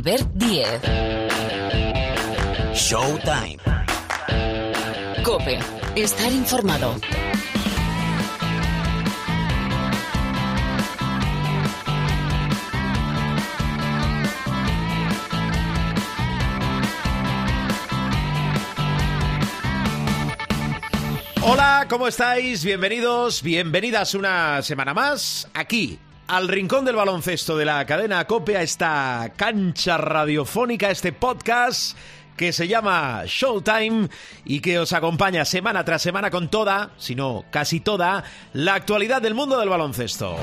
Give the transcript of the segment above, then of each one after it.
Albert Diez. Showtime. Cope. Estar informado. Hola, ¿cómo estáis? Bienvenidos, bienvenidas una semana más aquí al rincón del baloncesto de la cadena Cope esta cancha radiofónica, este podcast que se llama Showtime y que os acompaña semana tras semana con toda, si no casi toda, la actualidad del mundo del baloncesto.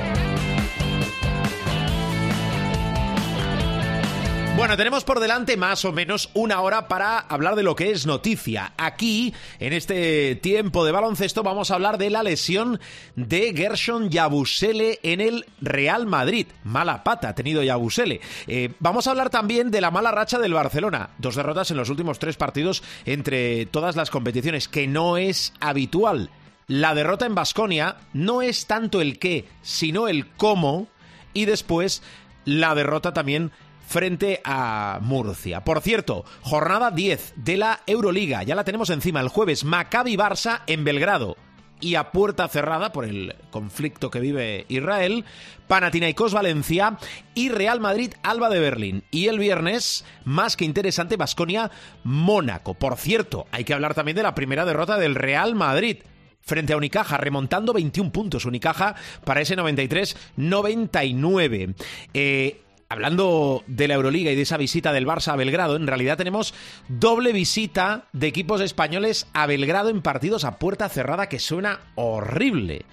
Bueno, tenemos por delante más o menos una hora para hablar de lo que es noticia. Aquí, en este tiempo de baloncesto, vamos a hablar de la lesión de Gershon Yabusele en el Real Madrid. Mala pata ha tenido Yabusele. Eh, vamos a hablar también de la mala racha del Barcelona. Dos derrotas en los últimos tres partidos entre todas las competiciones, que no es habitual. La derrota en Basconia no es tanto el qué, sino el cómo. Y después la derrota también frente a Murcia. Por cierto, jornada 10 de la Euroliga, ya la tenemos encima el jueves, Maccabi Barça en Belgrado. Y a puerta cerrada por el conflicto que vive Israel, Panathinaikos Valencia y Real Madrid Alba de Berlín. Y el viernes, más que interesante, Basconia Mónaco. Por cierto, hay que hablar también de la primera derrota del Real Madrid frente a Unicaja, remontando 21 puntos Unicaja para ese 93-99. Eh, Hablando de la Euroliga y de esa visita del Barça a Belgrado, en realidad tenemos doble visita de equipos españoles a Belgrado en partidos a puerta cerrada que suena horrible.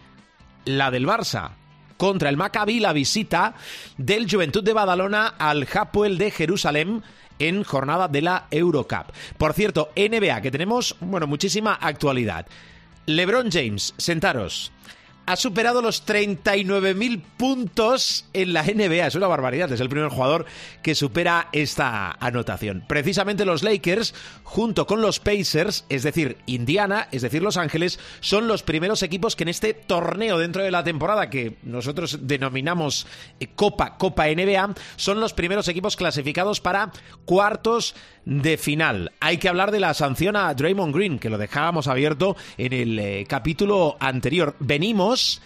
La del Barça contra el Maccabi, la visita del Juventud de Badalona al Hapoel de Jerusalén en jornada de la Eurocup. Por cierto, NBA, que tenemos, bueno, muchísima actualidad. LeBron James, sentaros ha superado los 39.000 puntos en la NBA. Es una barbaridad, es el primer jugador que supera esta anotación. Precisamente los Lakers, junto con los Pacers, es decir, Indiana, es decir, Los Ángeles, son los primeros equipos que en este torneo dentro de la temporada que nosotros denominamos eh, Copa, Copa NBA, son los primeros equipos clasificados para cuartos de final. Hay que hablar de la sanción a Draymond Green, que lo dejábamos abierto en el eh, capítulo anterior. Venimos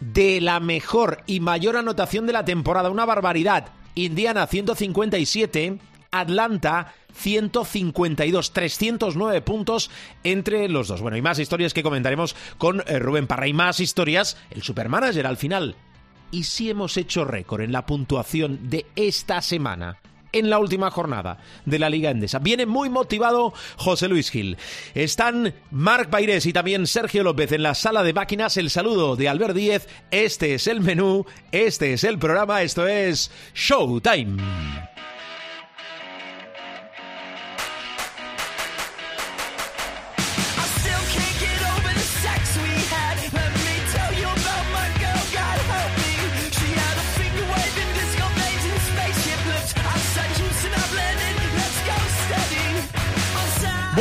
de la mejor y mayor anotación de la temporada, una barbaridad. Indiana 157, Atlanta 152, 309 puntos entre los dos. Bueno, y más historias que comentaremos con eh, Rubén Parra y más historias, el supermanager al final. ¿Y si hemos hecho récord en la puntuación de esta semana? En la última jornada de la Liga Endesa. Viene muy motivado José Luis Gil. Están Marc Baires y también Sergio López en la sala de máquinas. El saludo de Albert Díez. Este es el menú, este es el programa, esto es Showtime.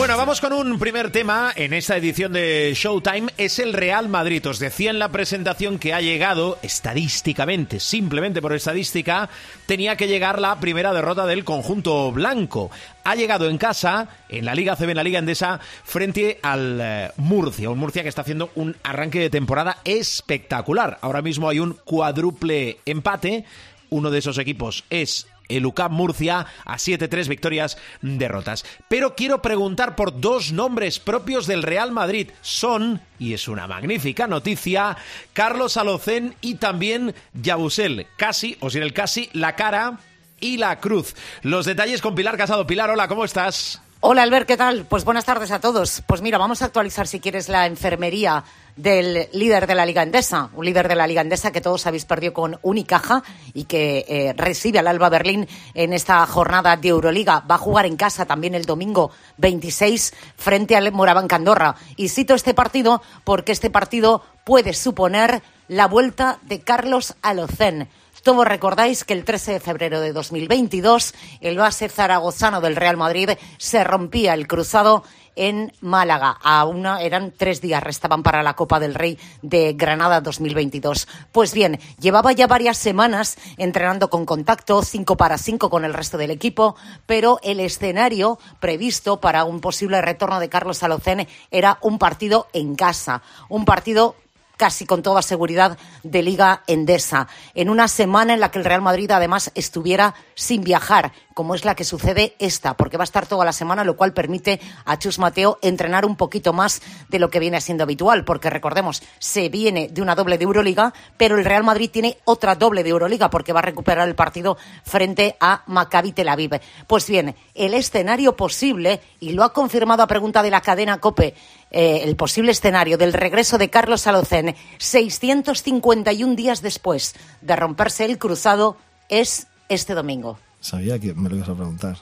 Bueno, vamos con un primer tema en esta edición de Showtime. Es el Real Madrid. Os decía en la presentación que ha llegado, estadísticamente, simplemente por estadística, tenía que llegar la primera derrota del conjunto blanco. Ha llegado en casa, en la Liga CB, en la Liga Endesa, frente al eh, Murcia. Un Murcia que está haciendo un arranque de temporada espectacular. Ahora mismo hay un cuádruple empate. Uno de esos equipos es el UCAM Murcia a 7-3 victorias, derrotas. Pero quiero preguntar por dos nombres propios del Real Madrid. Son, y es una magnífica noticia, Carlos Alocén y también Yabusel. Casi, o sin el casi, la cara y la cruz. Los detalles con Pilar Casado. Pilar, hola, ¿cómo estás? Hola Albert, ¿qué tal? Pues buenas tardes a todos. Pues mira, vamos a actualizar si quieres la enfermería del líder de la Liga Endesa, un líder de la Liga Endesa que todos habéis perdido con Unicaja y que eh, recibe al Alba Berlín en esta jornada de Euroliga. Va a jugar en casa también el domingo 26 frente al Moraván Candorra. Y cito este partido porque este partido puede suponer la vuelta de Carlos Alocén Todos recordáis que el 13 de febrero de 2022 el base zaragozano del Real Madrid se rompía el cruzado en Málaga. A una, eran tres días, restaban para la Copa del Rey de Granada 2022. Pues bien, llevaba ya varias semanas entrenando con contacto, cinco para cinco con el resto del equipo, pero el escenario previsto para un posible retorno de Carlos Alocene era un partido en casa, un partido casi con toda seguridad de Liga Endesa, en una semana en la que el Real Madrid además estuviera sin viajar, como es la que sucede esta, porque va a estar toda la semana, lo cual permite a Chus Mateo entrenar un poquito más de lo que viene siendo habitual, porque recordemos, se viene de una doble de Euroliga, pero el Real Madrid tiene otra doble de Euroliga, porque va a recuperar el partido frente a Maccabi Tel Aviv. Pues bien, el escenario posible, y lo ha confirmado a pregunta de la cadena COPE, eh, el posible escenario del regreso de Carlos Alocen 651 días después de romperse el cruzado es este domingo. Sabía que me lo ibas a preguntar.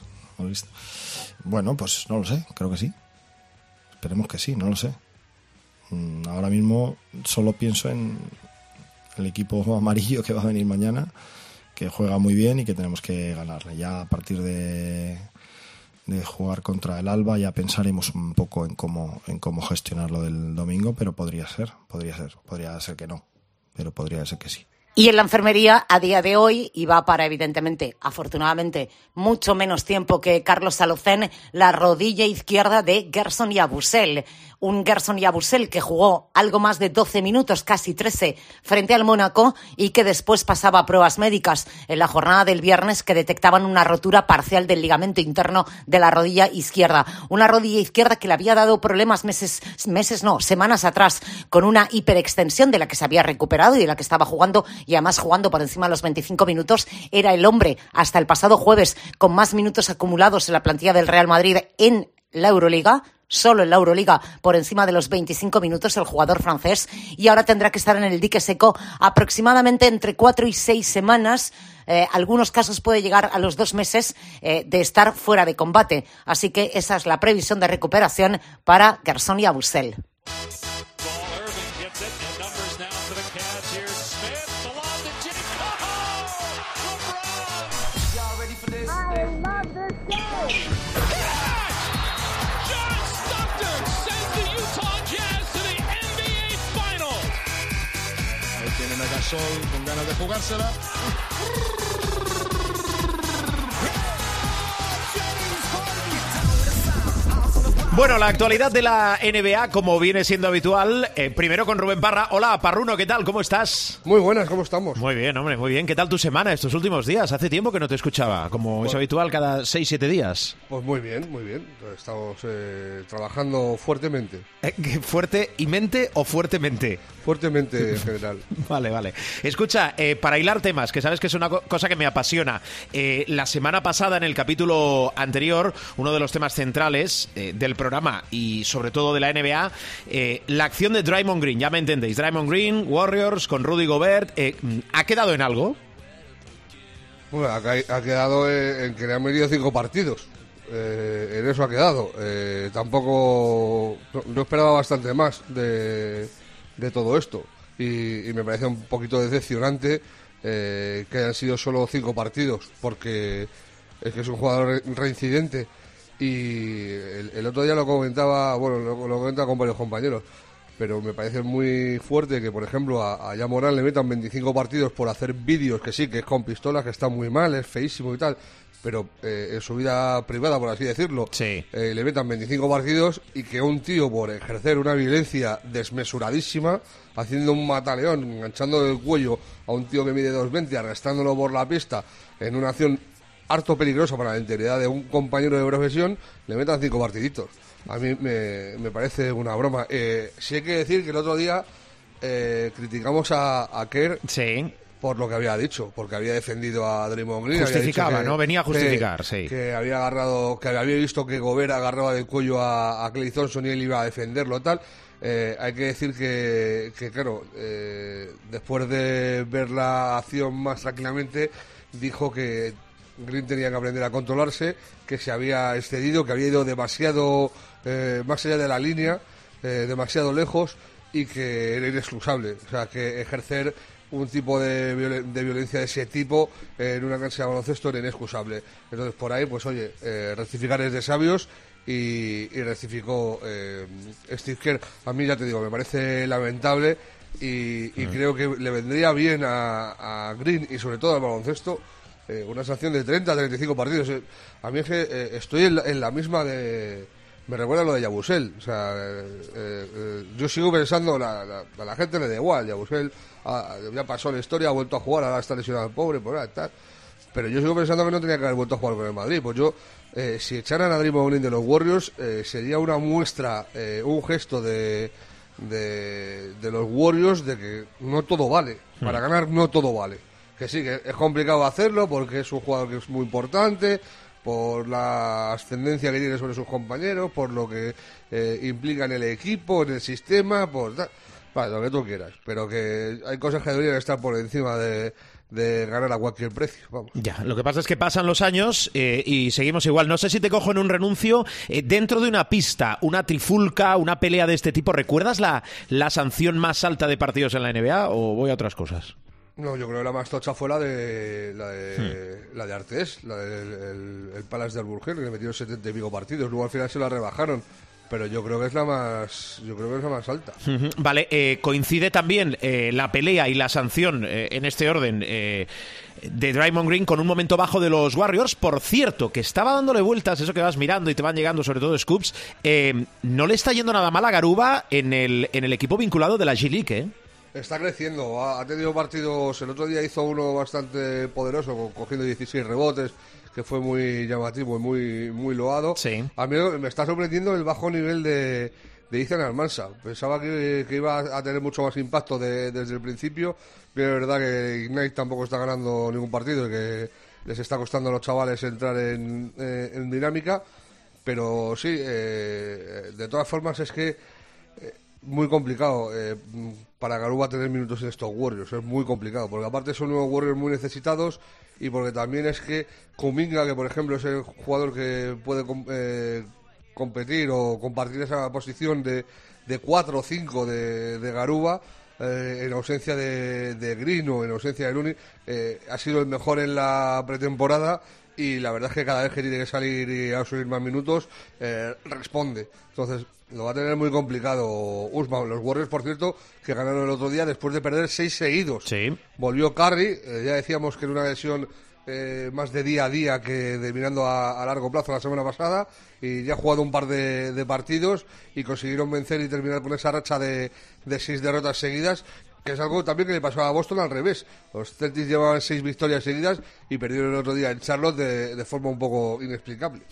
Bueno, pues no lo sé, creo que sí. Esperemos que sí, no lo sé. Mm, ahora mismo solo pienso en el equipo amarillo que va a venir mañana, que juega muy bien y que tenemos que ganarle. Ya a partir de de jugar contra el Alba ya pensaremos un poco en cómo en cómo gestionarlo del domingo, pero podría ser, podría ser, podría ser que no, pero podría ser que sí. Y en la enfermería, a día de hoy, y va para, evidentemente, afortunadamente, mucho menos tiempo que Carlos Salocén, la rodilla izquierda de Gerson Yabusel un Gerson Yabusel que jugó algo más de 12 minutos, casi 13, frente al Mónaco y que después pasaba pruebas médicas en la jornada del viernes que detectaban una rotura parcial del ligamento interno de la rodilla izquierda. Una rodilla izquierda que le había dado problemas meses, meses no, semanas atrás, con una hiperextensión de la que se había recuperado y de la que estaba jugando y además jugando por encima de los 25 minutos. Era el hombre hasta el pasado jueves con más minutos acumulados en la plantilla del Real Madrid en la Euroliga, solo en la Euroliga por encima de los 25 minutos el jugador francés y ahora tendrá que estar en el dique seco aproximadamente entre cuatro y seis semanas. Eh, algunos casos puede llegar a los dos meses eh, de estar fuera de combate. Así que esa es la previsión de recuperación para Gerson y Abusel. Con ganas de jugársela. Bueno, la actualidad de la NBA, como viene siendo habitual, eh, primero con Rubén Parra. Hola, Parruno, ¿qué tal? ¿Cómo estás? Muy buenas, ¿cómo estamos? Muy bien, hombre, muy bien. ¿Qué tal tu semana estos últimos días? Hace tiempo que no te escuchaba, como es habitual cada 6-7 días. Pues muy bien, muy bien. Estamos eh, trabajando fuertemente. Eh, ¿Fuerte y mente o fuertemente? Fuertemente en general. vale, vale. Escucha, para hilar temas, que sabes que es una cosa que me apasiona. la semana pasada, en el capítulo anterior, uno de los temas centrales del programa programa y sobre todo de la NBA, eh, la acción de Draymond Green, ya me entendéis, Draymond Green, Warriors con Rudy Gobert, eh, ¿ha quedado en algo? Bueno, ha, quedado en que le han metido cinco partidos. Eh, en eso ha quedado. tampoco. No, esperaba bastante más de, todo esto. Y, me parece un poquito decepcionante que hayan sido solo cinco partidos, porque es que es un jugador reincidente y el, otro día lo comentaba, bueno, lo, comentaba con varios compañeros, pero me parece muy fuerte que, por ejemplo, a, a Morán le metan 25 partidos por hacer vídeos, que sí, que es con pistolas, que está muy mal, es feísimo y tal, pero eh, en su vida privada, por así decirlo, sí. Eh, le metan 25 partidos y que un tío, por ejercer una violencia desmesuradísima, haciendo un mataleón, enganchando el cuello a un tío que mide 2.20, arrastrándolo por la pista en una acción harto peligroso para la integridad de un compañero de profesión, le metan cinco partiditos. A mí me, parece una broma. Eh, sí hay que decir que el otro día eh, criticamos a, a Kerr sí. por lo que había dicho, porque había defendido a Draymond Green. Justificaba, ¿no? Venía a justificar, sí. Que había agarrado, que había visto que Gobert agarraba del cuello a, a Clay Thompson y él iba a defenderlo, tal. Eh, hay que decir que, que claro, después de ver la acción más tranquilamente, dijo que Green tenía que aprender a controlarse, que se había excedido, que había ido demasiado eh, más allá de la línea, eh, demasiado lejos y que era inexcusable. O sea, que ejercer un tipo de, violen- de violencia de ese tipo en una cancha de baloncesto era inexcusable. Entonces, por ahí, pues oye, eh, rectificar es de sabios y, y rectificó Steve Kerr. A mí, ya te digo, me parece lamentable y, y creo que le vendría bien a, a Green y sobre todo al baloncesto eh, una sanción de 30 a 35 partidos. Eh, A mí es que eh, estoy en la, en la misma de... Me recuerda lo de Yabusel. O sea, eh, yo sigo pensando, la, la- a la gente le da igual. Yabusel ah, ya pasó la historia, ha vuelto a jugar, ahora está lesionado el pobre, por ahí, tal. Pero yo sigo pensando que no tenía que haber vuelto a jugar con el Madrid. Pues yo, eh, si echaran a Draymond Green de los Warriors, eh, sería una muestra, eh, un gesto de, de, de los Warriors de que no todo vale. Para ganar no todo vale. Que sí, que es complicado hacerlo porque es un jugador que es muy importante, por la ascendencia que tiene sobre sus compañeros, por lo que eh, implica en el equipo, en el sistema, por tal. Vale, lo que tú quieras. Pero que hay cosas que deberían estar por encima de, de ganar a cualquier precio. Ya, lo que pasa es que pasan los años eh, y seguimos igual. No sé si te cojo en un renuncio eh, dentro de una pista, una trifulca, una pelea de este tipo. ¿Recuerdas la, la sanción más alta de partidos en la NBA o voy a otras cosas? No, yo creo que la más tocha fue la de la de, la de Artés, la del el, el Palace de Alburquerque, que le metieron 70 y pico partidos. Luego al final se la rebajaron. Pero yo creo que es la más, yo creo que es la más alta. Vale, eh, coincide también eh, la pelea y la sanción eh, en este orden eh, de Draymond Green con un momento bajo de los Warriors. Por cierto, que estaba dándole vueltas, eso que vas mirando y te van llegando sobre todo scoops, eh, no le está yendo nada mal a Garuba en el, en el equipo vinculado de la G-League, ¿eh? Está creciendo, ha, ha tenido partidos, el otro día hizo uno bastante poderoso, co- cogiendo 16 rebotes, que fue muy llamativo y muy, muy loado. Sí. A mí me está sorprendiendo el bajo nivel de, de Ethan Almansa. Pensaba que, que iba a tener mucho más impacto de- desde el principio, pero es verdad que Ignite tampoco está ganando ningún partido y que les está costando a los chavales entrar en, eh, en dinámica. Pero sí, eh, de todas formas es que muy complicado para Garuba tener minutos en estos Warriors. Es muy complicado, porque aparte son unos Warriors muy necesitados y porque también es que Kuminga, que por ejemplo es el jugador que puede eh, competir o compartir esa posición de, de 4 o 5 de, de Garuba, eh, en ausencia de, de Green o en ausencia de Luni, eh, ha sido el mejor en la pretemporada y la verdad es que cada vez que tiene que salir y asumir más minutos, responde. Entonces, lo va a tener muy complicado Usman. Los Warriors, por cierto, que ganaron el otro día después de perder seis seguidos. Sí. Volvió Curry, eh, ya decíamos que era una lesión eh, más de día a día que de mirando a, a largo plazo la semana pasada y ya ha jugado un par de, de partidos y consiguieron vencer y terminar con esa racha de, de seis derrotas seguidas que es algo también que le pasó a Boston al revés. Los Celtics llevaban seis victorias seguidas y perdieron el otro día en Charlotte de, de forma un poco inexplicable.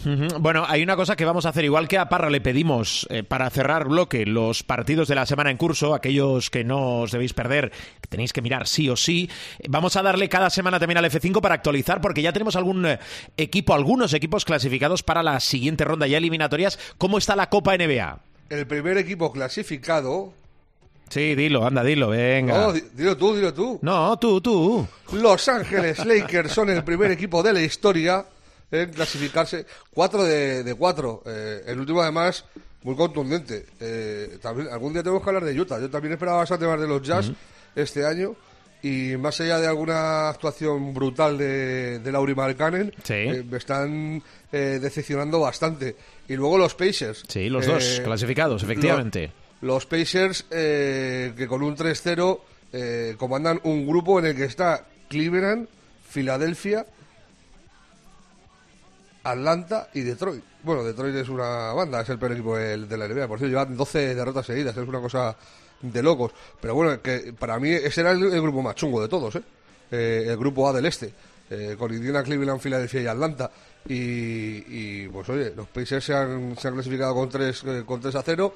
Bueno, hay una cosa que vamos a hacer, igual que a Parra le pedimos eh, para cerrar bloque los partidos de la semana en curso, aquellos que no os debéis perder, que tenéis que mirar sí o sí. eh, Vamos a darle cada semana también al F5 para actualizar, porque ya tenemos algún eh, equipo, algunos equipos clasificados para la siguiente ronda ya eliminatorias. ¿Cómo está la Copa NBA? El primer equipo clasificado. Sí, dilo, anda, dilo, venga. No, di- dilo tú, dilo tú. No, tú, tú. Los Ángeles Lakers son el primer equipo de la historia en clasificarse 4 de, de 4. el último, además, muy contundente. Eh, también, algún día tenemos que hablar de Utah. Yo también esperaba bastante más de los Jazz este año. Y más allá de alguna actuación brutal de, de Lauri Markkanen, Sí. eh, me están eh, decepcionando bastante. Y luego los Pacers. Sí, los dos Eh, clasificados, efectivamente. lo- los Pacers, eh, que con un 3-0 eh, comandan un grupo en el que está Cleveland, Filadelfia, Atlanta y Detroit. Bueno, Detroit es una banda, es el peor equipo de, la NBA. Por cierto, llevan 12 derrotas seguidas, es una cosa de locos. Pero bueno, que para mí ese era el, grupo más chungo de todos, ¿eh? Eh, el grupo A del este, eh, con Indiana, Cleveland, Filadelfia y Atlanta. Y, y, pues oye, los Pacers se han, se han clasificado con 3, con 3 a 0.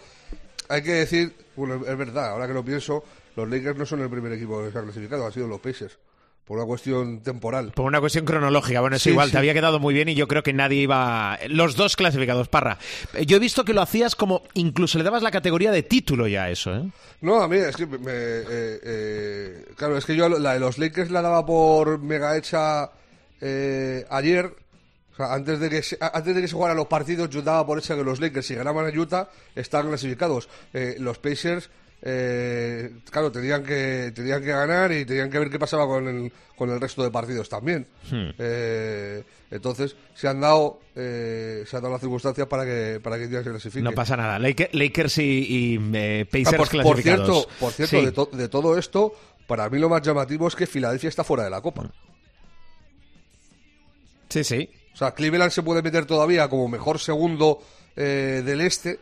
Hay que decir, bueno, es verdad, ahora que lo pienso, los Lakers no son el primer equipo que se ha clasificado, han sido los Pacers, por una cuestión temporal. Por una cuestión cronológica, bueno, es Sí, igual, sí. te había quedado muy bien y yo creo que nadie iba... Los dos clasificados, Parra. Eh, Yo he visto que lo hacías como... Incluso le dabas la categoría de título ya a eso, ¿eh? No, a mí es que me, eh, eh, claro, es que yo la de los Lakers la daba por mega hecha eh, ayer. Sea, antes de que se, antes de que se jugaran los partidos, yo daba por hecha que los Lakers si ganaban a Utah estaban clasificados. Eh, los Pacers eh, claro, tenían que, tenían que ganar y tenían que ver qué pasaba con el, con el resto de partidos también. Hmm. Eh, entonces, se han dado, eh, se han dado las circunstancias para que, para que se clasifique. No pasa nada. Laker- Lakers y, y, eh, Pacers Ah, por, por clasificados. cierto, por cierto Sí. de, to- de todo esto, para mí lo más llamativo es que Filadelfia está fuera de la Copa. Sí, sí. O sea, Cleveland se puede meter todavía como mejor segundo eh, del este.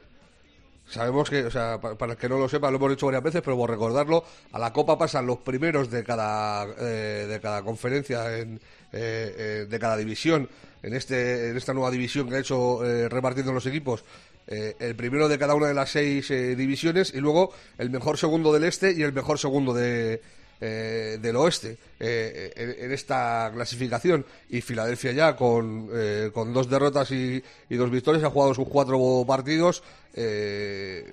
Sabemos que, o sea, pa- para, el que no lo sepa, lo hemos dicho varias veces, pero por recordarlo, a la Copa pasan los primeros de cada, eh, de cada conferencia, en, eh, eh, de cada división, en, este, en esta nueva división que ha hecho repartiendo los equipos. el primero de cada una de las seis divisiones y luego el mejor segundo del este y el mejor segundo de, eh, del oeste eh, en, en esta clasificación y Filadelfia ya con, eh, con dos derrotas y, y dos victorias ha jugado sus cuatro partidos eh,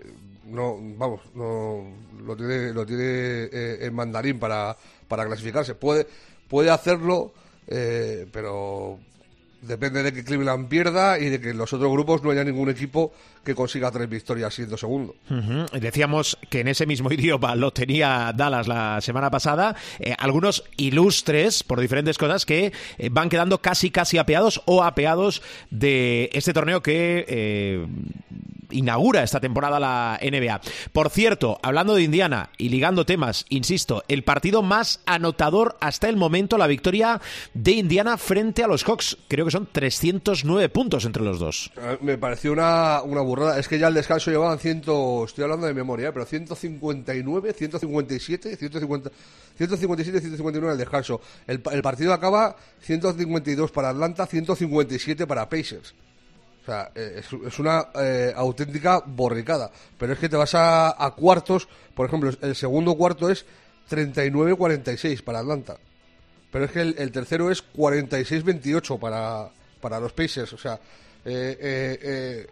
no vamos no lo tiene lo tiene eh, en mandarín para, para clasificarse. Puede puede hacerlo eh, pero depende de que Cleveland pierda y de que en los otros grupos no haya ningún equipo que consiga tres victorias siendo segundo. Decíamos que en ese mismo idioma lo tenía Dallas la semana pasada. Eh, algunos ilustres, por diferentes cosas, que eh, van quedando casi, casi apeados o apeados de este torneo que eh, inaugura esta temporada la NBA. Por cierto, hablando de Indiana y ligando temas, insisto, el partido más anotador hasta el momento, la victoria de Indiana frente a los Hawks. Creo que son 309 puntos entre los dos. Me pareció una, una burrada. Es que ya el descanso llevaban ciento, estoy hablando de memoria, ¿eh? pero 159, 157, 150, 157, 159 el descanso. El, el partido acaba 152 para Atlanta, 157 para Pacers. O sea, eh, es, una eh, auténtica borricada. Pero es que te vas a, a cuartos, por ejemplo, el segundo cuarto es 39-46 para Atlanta. Pero es que el, tercero es 46-28 para, para los Pacers. O sea, eh, eh, eh,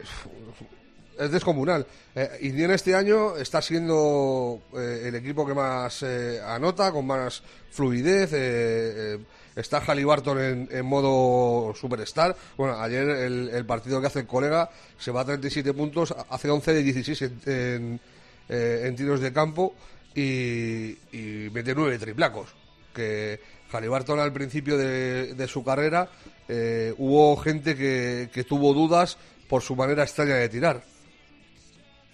es descomunal. Eh, Indiana este año está siendo el equipo que más anota, con más fluidez. Está Halliburton en, modo superstar. Bueno, ayer el, partido que hace el colega se va a 37 puntos, hace 11 de 16 en, eh, en tiros de campo y, mete 9 triplacos. Que Halliburton al principio de, de su carrera eh, hubo gente que, que tuvo dudas por su manera extraña de tirar.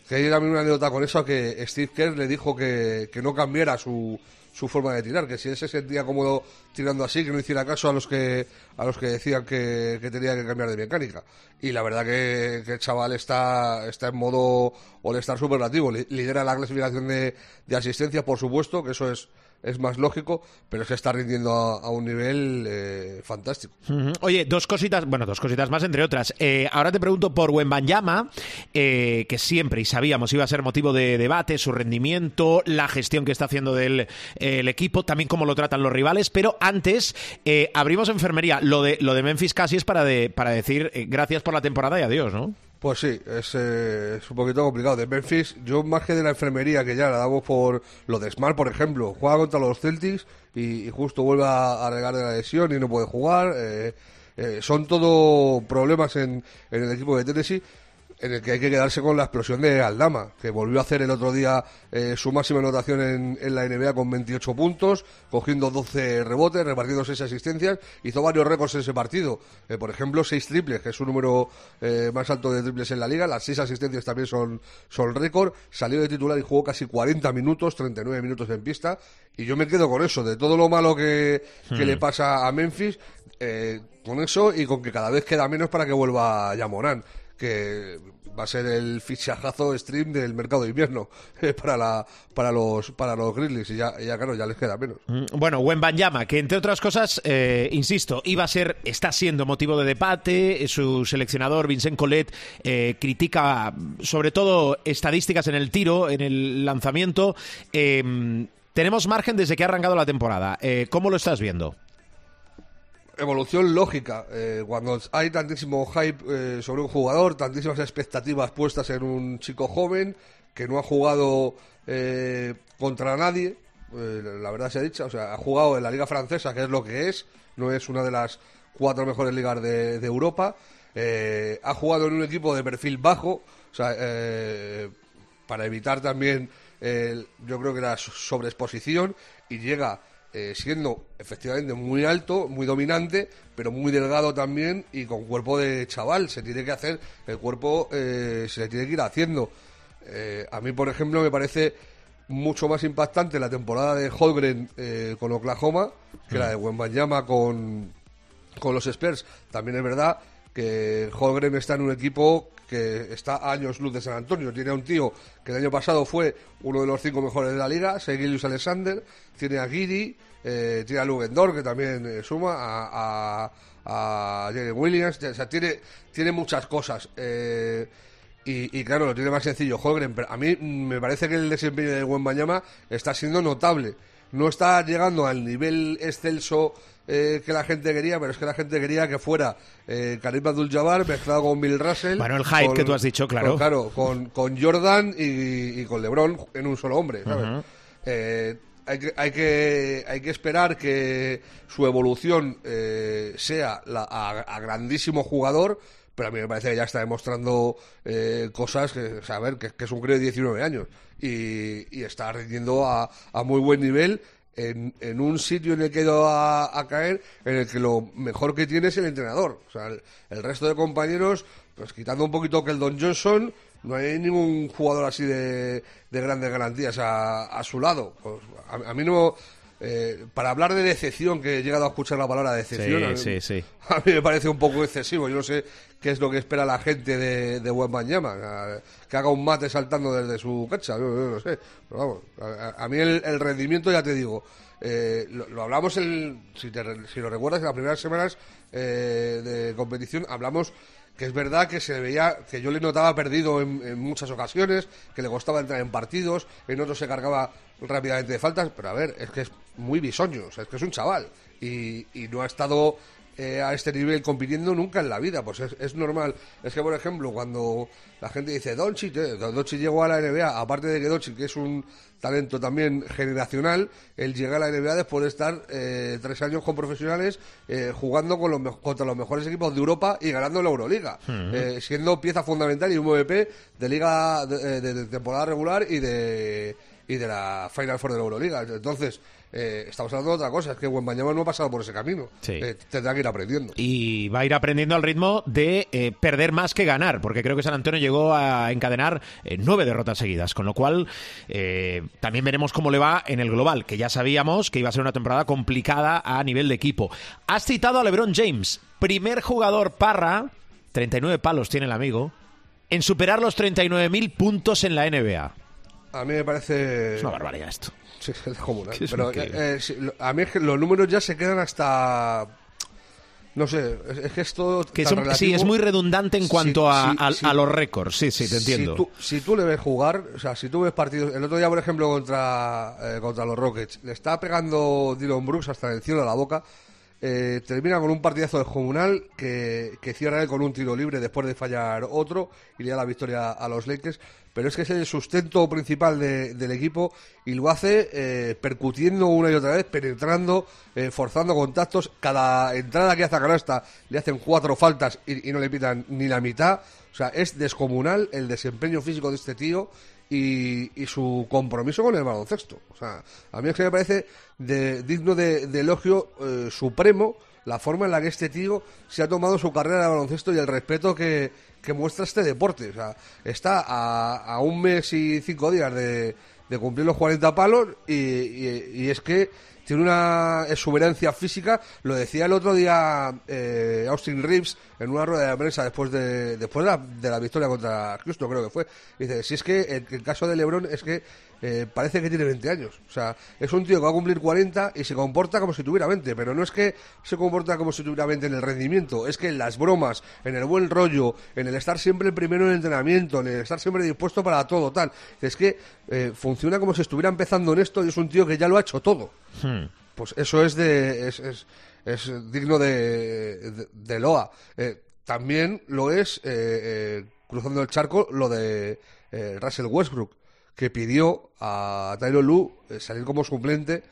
Que hay también una anécdota con eso que Steve Kerr le dijo que, que no cambiara su, su forma de tirar, que si él se sentía cómodo tirando así, que no hiciera caso a los que a los que decían que, que tenía que cambiar de mecánica. Y la verdad que, el chaval está, está en modo all-star superlativo, Li- lidera la clasificación de, de asistencia, por supuesto, que eso es, es más lógico, pero se está rindiendo a, un nivel eh, fantástico. Oye, dos cositas, bueno, dos cositas más entre otras. Eh, ahora te pregunto por Wembanyama, eh, que siempre y sabíamos iba a ser motivo de debate, su rendimiento, la gestión que está haciendo del eh, equipo, también cómo lo tratan los rivales. Pero antes eh, abrimos enfermería. Lo de lo de Memphis casi es para de, para decir gracias por la temporada y adiós, ¿no? Pues sí, es, eh, es un poquito complicado. De Memphis, yo más que de la enfermería, que ya la damos por lo de Smart, por ejemplo, juega contra los Celtics y, justo vuelve a, a regar de la lesión y no puede jugar. eh, eh, son todo problemas en, en el equipo de Tennessee en el que hay que quedarse con la explosión de Aldama, que volvió a hacer el otro día eh, su máxima anotación en, en la NBA con 28 puntos, cogiendo 12 rebotes, repartiendo 6 asistencias, hizo varios récords en ese partido. Eh, por ejemplo, 6 triples, que es su número eh, más alto de triples en la liga, las 6 asistencias también son, son récord, salió de titular y jugó casi 40 minutos, 39 minutos en pista, y yo me quedo con eso, de todo lo malo que, que le pasa a Memphis, eh, con eso y con que cada vez queda menos para que vuelva Yamorán que va a ser el fichajazo stream del mercado de invierno eh, para la para los para los Grizzlies y ya, claro ya les queda menos Mm, Bueno, Wembanyama, que entre otras cosas, eh, insisto, iba a ser, está siendo motivo de debate. eh, Su seleccionador, Vincent Collet, eh, critica sobre todo estadísticas en el tiro, en el lanzamiento. Eh, tenemos margen desde que ha arrancado la temporada. Eh, ¿Cómo lo estás viendo? Evolución lógica eh, cuando hay tantísimo hype eh, sobre un jugador tantísimas expectativas puestas en un chico joven que no ha jugado eh, contra nadie eh, la verdad se ha dicho o sea ha jugado en la liga francesa que es lo que es no es una de las cuatro mejores ligas de, de Europa eh, ha jugado en un equipo de perfil bajo o sea eh, para evitar también yo creo que la so- sobreexposición y llega eh, siendo efectivamente muy alto, muy dominante, pero muy delgado también y con cuerpo de chaval. Se tiene que hacer, el cuerpo eh, se le tiene que ir haciendo. Eh, a mí, por ejemplo, me parece mucho más impactante la temporada de Holgren eh, con Oklahoma que la de Wembanyama con, con los Spurs. También es verdad que Holgren está en un equipo que está a años luz de San Antonio. Tiene a un tío que el año pasado fue uno de los cinco mejores de la liga, Seguilius Alexander. Tiene a Giri, eh, tiene a Lugendor, que también eh, suma, a, a, a Williams. O sea, tiene, tiene muchas cosas. Eh, y, y claro, lo tiene más sencillo Holgren, pero a mí me parece que el desempeño de Wembanyama está siendo notable. No está llegando al nivel excelso eh, que la gente quería, pero es que la gente quería que fuera eh, Karim Abdul-Jabbar mezclado con Bill Russell. Bueno, el hype que tú has dicho, claro. con- claro, con, con Jordan y, y con LeBron en un solo hombre, ¿sabes? Eh, hay que, hay, que, hay que esperar que su evolución eh, sea la- a, a grandísimo jugador, pero a mí me parece que ya está demostrando eh, cosas que, o ver, que, que es un crío de 19 años y, y está rindiendo a, a muy buen nivel en, en un sitio en el que ido a, caer, en el que lo mejor que tiene es el entrenador. O sea, el, resto de compañeros, pues quitando un poquito que el Don Johnson, no hay ningún jugador así de, de grandes garantías a, a su lado. Pues, a, a mí no. Eh, para hablar de decepción, que he llegado a escuchar la palabra decepción, Sí, a, mí, sí, sí. a mí me parece un poco excesivo. Yo no sé qué es lo que espera la gente de, de Wembanyama, que haga un mate saltando desde su cancha, yo, yo no sé. Pero vamos, a, a mí el, el rendimiento, ya te digo, eh, lo, lo hablamos, el, si, te si lo recuerdas, en las primeras semanas eh, de competición, hablamos que es verdad que se veía, que yo le notaba perdido en, en muchas ocasiones, que le costaba entrar en partidos, en otros se cargaba rápidamente de faltas, pero a ver, es que es muy bisoño, o sea, es que es un chaval y, y no ha estado eh, a este nivel compitiendo nunca en la vida, pues es, es normal. Es que, por ejemplo, cuando la gente dice Doncic, eh, Doncic llegó a la NBA, aparte de que Doncic que es un talento también generacional, él llega a la NBA después de estar eh, tres años con profesionales eh, jugando con los, contra los mejores equipos de Europa y ganando la Euroliga, eh, siendo pieza fundamental y un MVP de liga de, de- de temporada regular y de y de la Final Four de la Euroliga. Entonces, eh, estamos hablando de otra cosa, es que Wembanyama no ha pasado por ese camino. Sí. Eh, tendrá que ir aprendiendo. y va a ir aprendiendo al ritmo de eh, perder más que ganar, porque creo que San Antonio llegó a encadenar eh, nueve derrotas seguidas, con lo cual también veremos cómo le va en el global, que ya sabíamos que iba a ser una temporada complicada a nivel de equipo. Has citado a LeBron James, primer jugador parra, 39 palos tiene el amigo, en superar los 39.000 puntos en la NBA. A mí me parece... Es una barbaridad esto. Sí, es descomunal. Sí, es Pero eh, eh, a mí es que los números ya se quedan hasta... No sé, es, es que esto... Que son- sí, es muy redundante en cuanto a, a- los récords. Sí, sí, te entiendo. Si tú, si tú le ves jugar, o sea, si tú ves partidos. El otro día, por ejemplo, contra, eh, contra los Rockets, le está pegando Dylan Brooks hasta el cielo de la boca. Eh, termina con un partidazo descomunal que, que cierra él con un tiro libre después de fallar otro y le da la victoria a los Lakers. Pero es que es el sustento principal de- del equipo y lo hace eh, percutiendo una y otra vez, penetrando, eh, forzando contactos. Cada entrada que hace a canasta le hacen cuatro faltas y, y no le pitan ni la mitad. O sea, es descomunal el desempeño físico de este tío y, y su compromiso con el baloncesto. O sea, a mí es que me parece de- digno de, elogio eh, supremo la forma en la que este tío se ha tomado su carrera de baloncesto y el respeto que, muestra este deporte. O sea, está a, a un mes y cinco días de, de cumplir los 40 palos y es que tiene una exuberancia física. Lo decía el otro día eh, Austin Reeves en una rueda de prensa después de después de la, de la victoria contra Houston, creo que fue. Dice, si es que el, el caso de LeBron es que eh, parece que tiene 20 años. O sea, es un tío que va a cumplir 40 y se comporta como si tuviera 20, pero no es que se comporta como si tuviera 20 en el rendimiento, es que en las bromas, en el buen rollo, en el estar siempre el primero en el entrenamiento, en el estar siempre dispuesto para todo, tal. Es que eh, funciona como si estuviera empezando en esto y es un tío que ya lo ha hecho todo. Pues eso es de es, es, es digno de, de, de loa. Eh, también lo es, eh, eh, cruzando el charco, lo de Russell Westbrook, que pidió a Tyler Lu eh, salir como suplente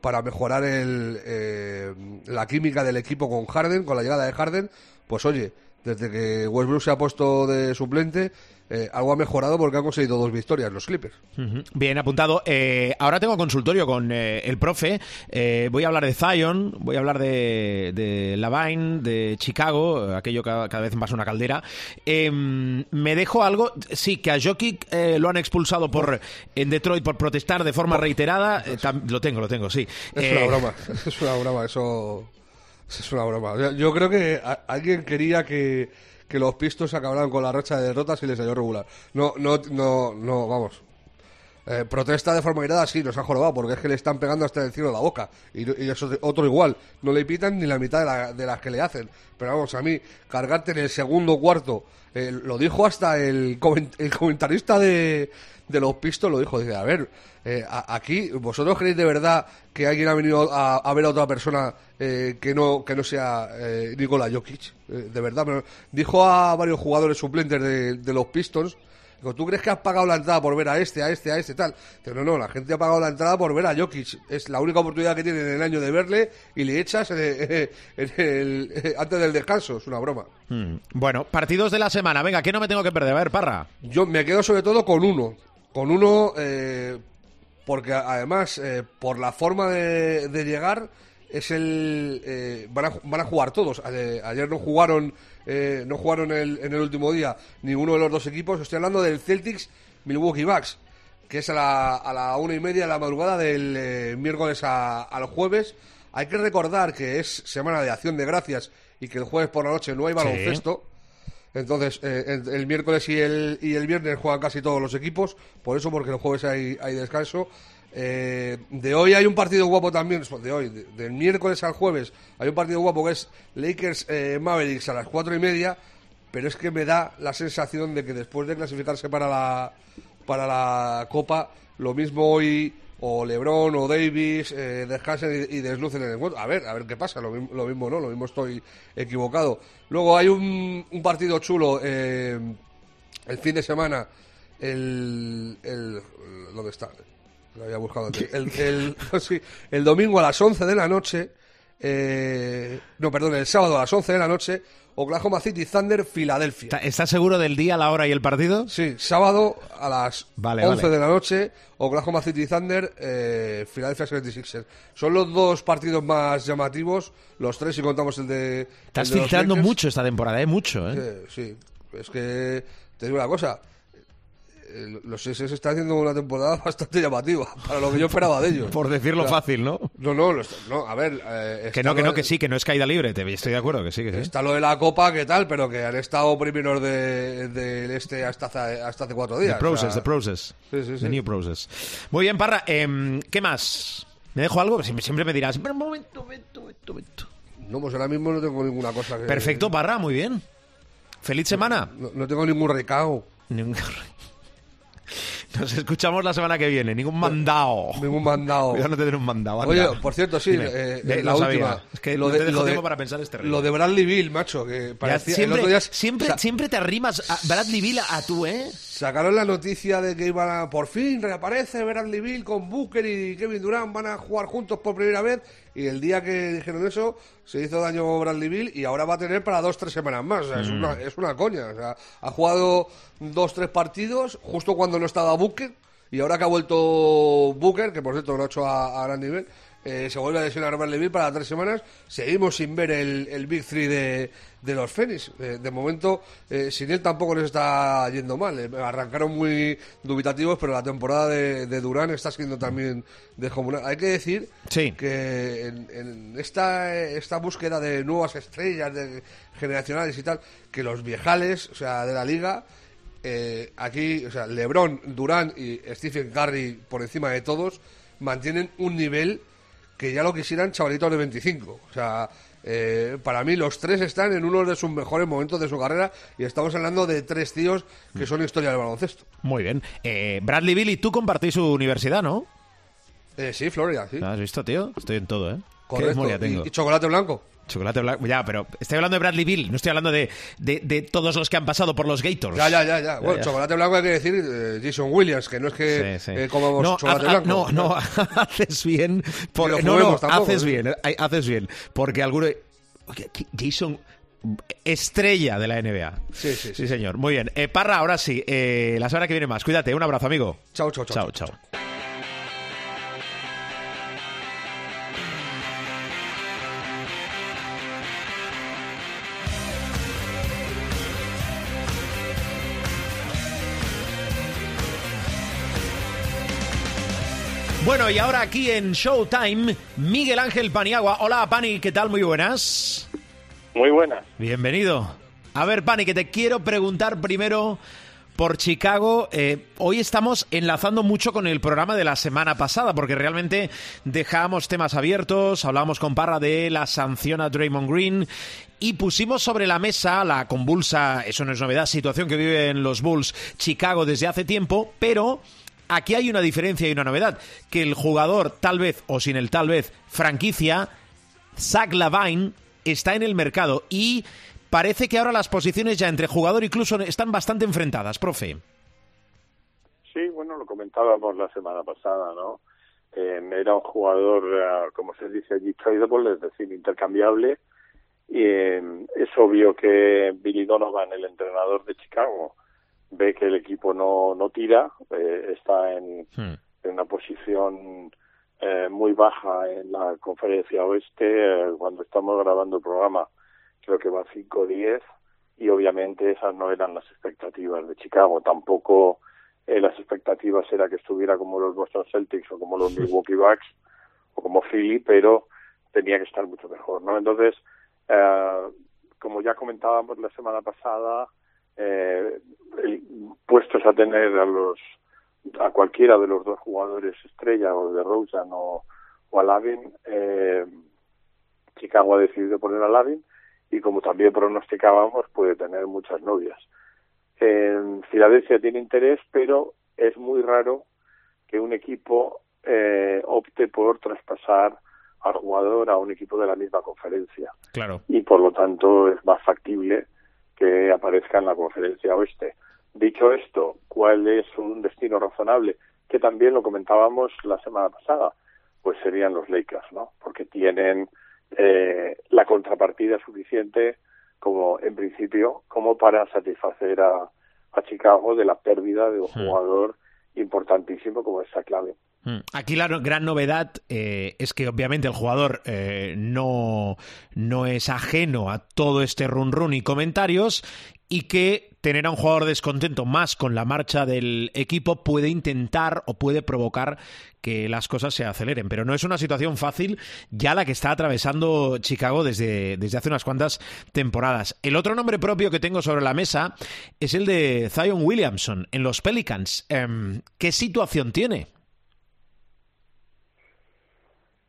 para mejorar el, eh, la química del equipo con Harden, con la llegada de Harden. Pues oye, desde que Westbrook se ha puesto de suplente, eh, algo ha mejorado porque han conseguido dos victorias los Clippers. Bien apuntado. Eh, ahora tengo consultorio con eh, el profe. Voy a hablar de Zion, voy a hablar de, de Lavine, de Chicago, aquello cada, cada vez más una caldera. Eh, me dejo algo. Sí, que a Jokic lo han expulsado por en Detroit por protestar de forma reiterada. Tam- lo tengo, lo tengo, sí. Es una broma, es una broma, eso es una broma. Yo creo que a- alguien quería que, que los Pistons acabaran con la racha de derrotas y les salió regular. No, no, no, no, vamos. Eh, protesta de forma irada, sí, nos ha jorobado, porque es que le están pegando hasta el cielo de la boca. Y, y eso es otro igual. No le pitan ni la mitad de, la- de las que le hacen. Pero vamos, a mí, cargarte en el segundo cuarto, eh, lo dijo hasta el, coment- el comentarista de, de los pistos, lo dijo. Dice, a ver, eh, aquí, ¿vosotros creéis de verdad que alguien ha venido a, ver a otra persona eh, que no que no sea eh, Nikola Jokic? Eh, de verdad, dijo a varios jugadores suplentes de, de los Pistons Digo, ¿tú crees que has pagado la entrada por ver a este, a este, a este, tal? Digo, no, no, la gente ha pagado la entrada por ver a Jokic. Es la única oportunidad que tienen en el año de verle y le echas en el- en el- antes del descanso. Es una broma. mm. Bueno, partidos de la semana. Venga, que no me tengo que perder. A ver, Parra. Yo me quedo sobre todo con uno. Con uno, eh, porque además, eh, por la forma de, de llegar, es el. eh, van, a, van a jugar todos. Ayer no jugaron, eh, no jugaron el- en el último día ninguno de los dos equipos. Estoy hablando del Celtics Milwaukee Bucks, que es a la, a la una y media de la madrugada del eh, miércoles a- al jueves. Hay que recordar que es semana de acción de gracias y que el jueves por la noche no hay baloncesto. Entonces, eh, el, el miércoles y el, y el viernes juegan casi todos los equipos, por eso, porque el jueves hay, hay descanso. Eh, de hoy hay un partido guapo también, de hoy, de- del miércoles al jueves, hay un partido guapo que es Lakers eh, Mavericks a las cuatro y media, pero es que me da la sensación de que después de clasificarse para la, para la Copa, lo mismo hoy o LeBron o Davis eh, descansen y, y deslucen el encuentro. A ver, a ver qué pasa. Lo, lo mismo no, lo mismo estoy equivocado. Luego hay un, un partido chulo eh, el fin de semana. El, el ¿dónde está? Lo había buscado antes. El, el- sí, el domingo a las 11 de la noche. eh, no, perdón, el sábado a las 11 de la noche. Oklahoma City Thunder, Filadelfia. ¿Está- ¿Estás seguro del día, la hora y el partido? Sí, sábado a las Vale, 11 vale. de la noche, Oklahoma City Thunder, eh, Philadelphia 76ers. Son los dos partidos más llamativos, los tres si contamos el de... Estás el de los filtrando mucho esta temporada, ¿eh? Mucho, ¿eh? Sí, sí, es que te digo una cosa. Eh, Los Sixers están haciendo una temporada bastante llamativa para lo que yo esperaba de ellos. Por decirlo O sea, fácil, ¿no? No, no, está- no, a ver. eh, Que está no, que no, de- que sí, que no es caída libre. Te, estoy de acuerdo, que sí, que sí. Está lo de la Copa, que tal, pero que han estado primeros de- del este hasta hace, hasta hace cuatro días. The process, o sea, the process. Sí, sí, sí. The new process. Muy bien, Parra. em, ¿Qué más? ¿Me dejo algo? Siempre, siempre me dirás, pero un momento, un momento, un momento. No, pues ahora mismo no tengo ninguna cosa que... Perfecto, Parra, muy bien. Feliz semana. No, no tengo ningún recao, Ningún- Nos escuchamos la semana que viene. Ningún mandado. ningún mandado. Cuidado no tener un mandado. Oye, por cierto, sí, Dime. eh, De- la lo última. Es que no te dejo tiempo para pensar, es terrible. Lo de Bradley Bill, macho, que parecía... el siempre, día siempre, siempre te arrimas a Bradley Bill a, a tú, ¿eh? Sacaron la noticia de que iban a... Por fin reaparece Bradley Bill con Booker y Kevin Durant, van a jugar juntos por primera vez. Y el día que dijeron eso, se hizo daño Bradley Bill y ahora va a tener para dos, tres semanas más. O sea, es, Mm. una, es una coña. O sea, ha jugado dos, tres partidos justo cuando no estaba Booker. Y ahora que ha vuelto Booker, que por cierto lo ha hecho a, a gran nivel, eh, se vuelve a lesionar Bradley Bill para tres semanas. Seguimos sin ver el, el Big Three de, de los Phoenix. Eh, de momento, eh, sin él tampoco les está yendo mal. Arrancaron muy dubitativos, pero la temporada de, de Durán está siendo también descomunal. Hay que decir Sí. que en, en esta, esta búsqueda de nuevas estrellas de generacionales y tal, que los viejales, o sea, de la liga, eh, aquí, o sea, LeBron, Durán y Stephen Curry por encima de todos mantienen un nivel que ya lo quisieran chavalitos de 25. O sea, eh, para mí los tres están en uno de sus mejores momentos de su carrera y estamos hablando de tres tíos que son historia del baloncesto. Muy bien. Eh, Bradley Bill y tú compartís su universidad, ¿no? Eh, sí, Florida, sí. ¿Has visto, tío? Estoy en todo, ¿eh? Qué memoria tengo. y chocolate blanco. Chocolate blanco. Ya, pero estoy hablando de Bradley Bill, no estoy hablando de, de, de todos los que han pasado por los Gators. Ya, ya, ya, ya. Bueno, ya. chocolate blanco hay que decir eh, Jason Williams, que no es que Sí, sí. eh, comamos no, chocolate blanco. no, no, haces bien. Por, Ni lo no, no, tampoco, haces ¿eh? bien, haces bien. Porque alguno. Oye, ¿qué- Jason. estrella de la NBA. Sí, sí, sí. señor. Muy bien. Eh, Parra, ahora sí. Eh, la semana que viene más. Cuídate. Un abrazo, amigo. Chao, chao, chao. Chao, chao. Bueno, y ahora aquí en Showtime, Miguel Ángel Paniagua. Hola, Pani, ¿qué tal? Muy buenas. Muy buenas. Bienvenido. A ver, Pani, que te quiero preguntar primero por Chicago. Eh, hoy estamos enlazando mucho con el programa de la semana pasada, porque realmente dejábamos temas abiertos, hablábamos con Parra de la sanción a Draymond Green y pusimos sobre la mesa la convulsa, eso no es novedad, situación que viven los Bulls Chicago desde hace tiempo, pero Aquí hay una diferencia y una novedad, que el jugador, tal vez o sin el tal vez, franquicia, Zach Lavine, está en el mercado y parece que ahora las posiciones ya entre jugador y club están bastante enfrentadas, profe. Sí, bueno, lo comentábamos la semana pasada, ¿no? Eh, era un jugador, eh, como se dice allí, tradable, es decir, intercambiable. Y eh, es obvio que Billy Donovan, el entrenador de Chicago, ve que el equipo no, no tira, eh, está en, Hmm. en una posición eh, muy baja en la conferencia oeste. eh, cuando estamos grabando el programa, creo que va 5-10 y obviamente esas no eran las expectativas de Chicago. Tampoco eh, las expectativas era que estuviera como los Boston Celtics o como los Milwaukee Bucks o como Philly, pero tenía que estar mucho mejor, ¿no? Entonces, eh, como ya comentábamos la semana pasada, eh, puestos a tener a los a cualquiera de los dos jugadores estrella o de Rosen o, o a Lavin, eh, Chicago ha decidido poner a Lavin y como también pronosticábamos puede tener muchas novias. En Filadelfia tiene interés, pero es muy raro que un equipo eh, opte por traspasar al jugador a un equipo de la misma conferencia Claro. y por lo tanto es más factible que aparezca en la conferencia oeste. Dicho esto, ¿cuál es un destino razonable? Que también lo comentábamos la semana pasada, pues serían los Lakers, ¿no? Porque tienen eh, la contrapartida suficiente como en principio como para satisfacer a, a Chicago de la pérdida de un jugador importantísimo como es Zach Lavin. Mm. Aquí la gran novedad eh, es que obviamente el jugador eh, no, no es ajeno a todo este run run y comentarios y que tener a un jugador descontento más con la marcha del equipo puede intentar o puede provocar que las cosas se aceleren. Pero no es una situación fácil ya la que está atravesando Chicago desde, desde hace unas cuantas temporadas. El otro nombre propio que tengo sobre la mesa es el de Zion Williamson en los Pelicans. Em, ¿Qué situación tiene?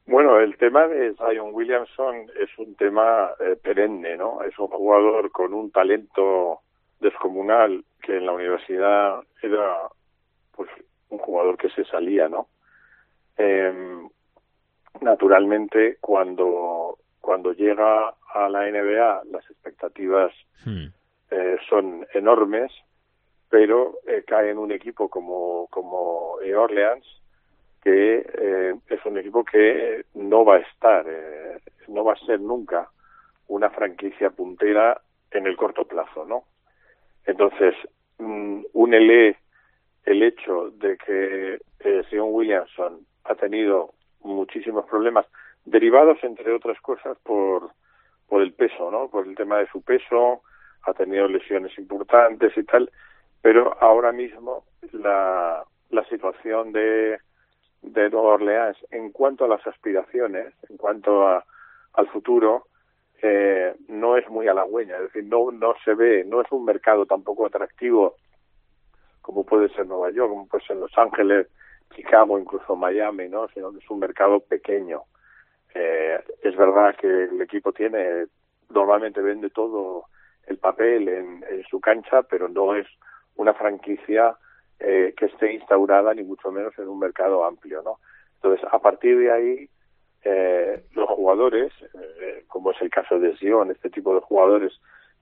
Bueno, el tema de Zion Williamson es un tema eh, perenne, ¿no? Es un jugador con un talento descomunal que en la universidad era pues un jugador que se salía, ¿no? Em, naturalmente cuando cuando llega a la NBA las expectativas Hmm. eh, son enormes, pero eh, cae en un equipo como como eh, Orleans que eh, es un equipo que no va a estar, eh, no va a ser nunca una franquicia puntera en el corto plazo, ¿no? Entonces, mm, únele el hecho de que eh, Sion Williamson ha tenido muchísimos problemas derivados, entre otras cosas, por, por el peso, ¿no? Por el tema de su peso, ha tenido lesiones importantes y tal, pero ahora mismo la, la situación de, de Nueva Orleans en cuanto a las aspiraciones, en cuanto a, al futuro, eh, no es muy halagüeña, es decir, no, no se ve, no es un mercado tampoco atractivo como puede ser Nueva York, como puede ser Los Ángeles, Chicago, incluso Miami, ¿no? Sino que es un mercado pequeño. Eh, es verdad que el equipo tiene, normalmente vende todo el papel en, en su cancha, pero no es una franquicia eh, que esté instaurada ni mucho menos en un mercado amplio, ¿no? Entonces, a partir de ahí, eh, los jugadores, eh, como es el caso de Sion, este tipo de jugadores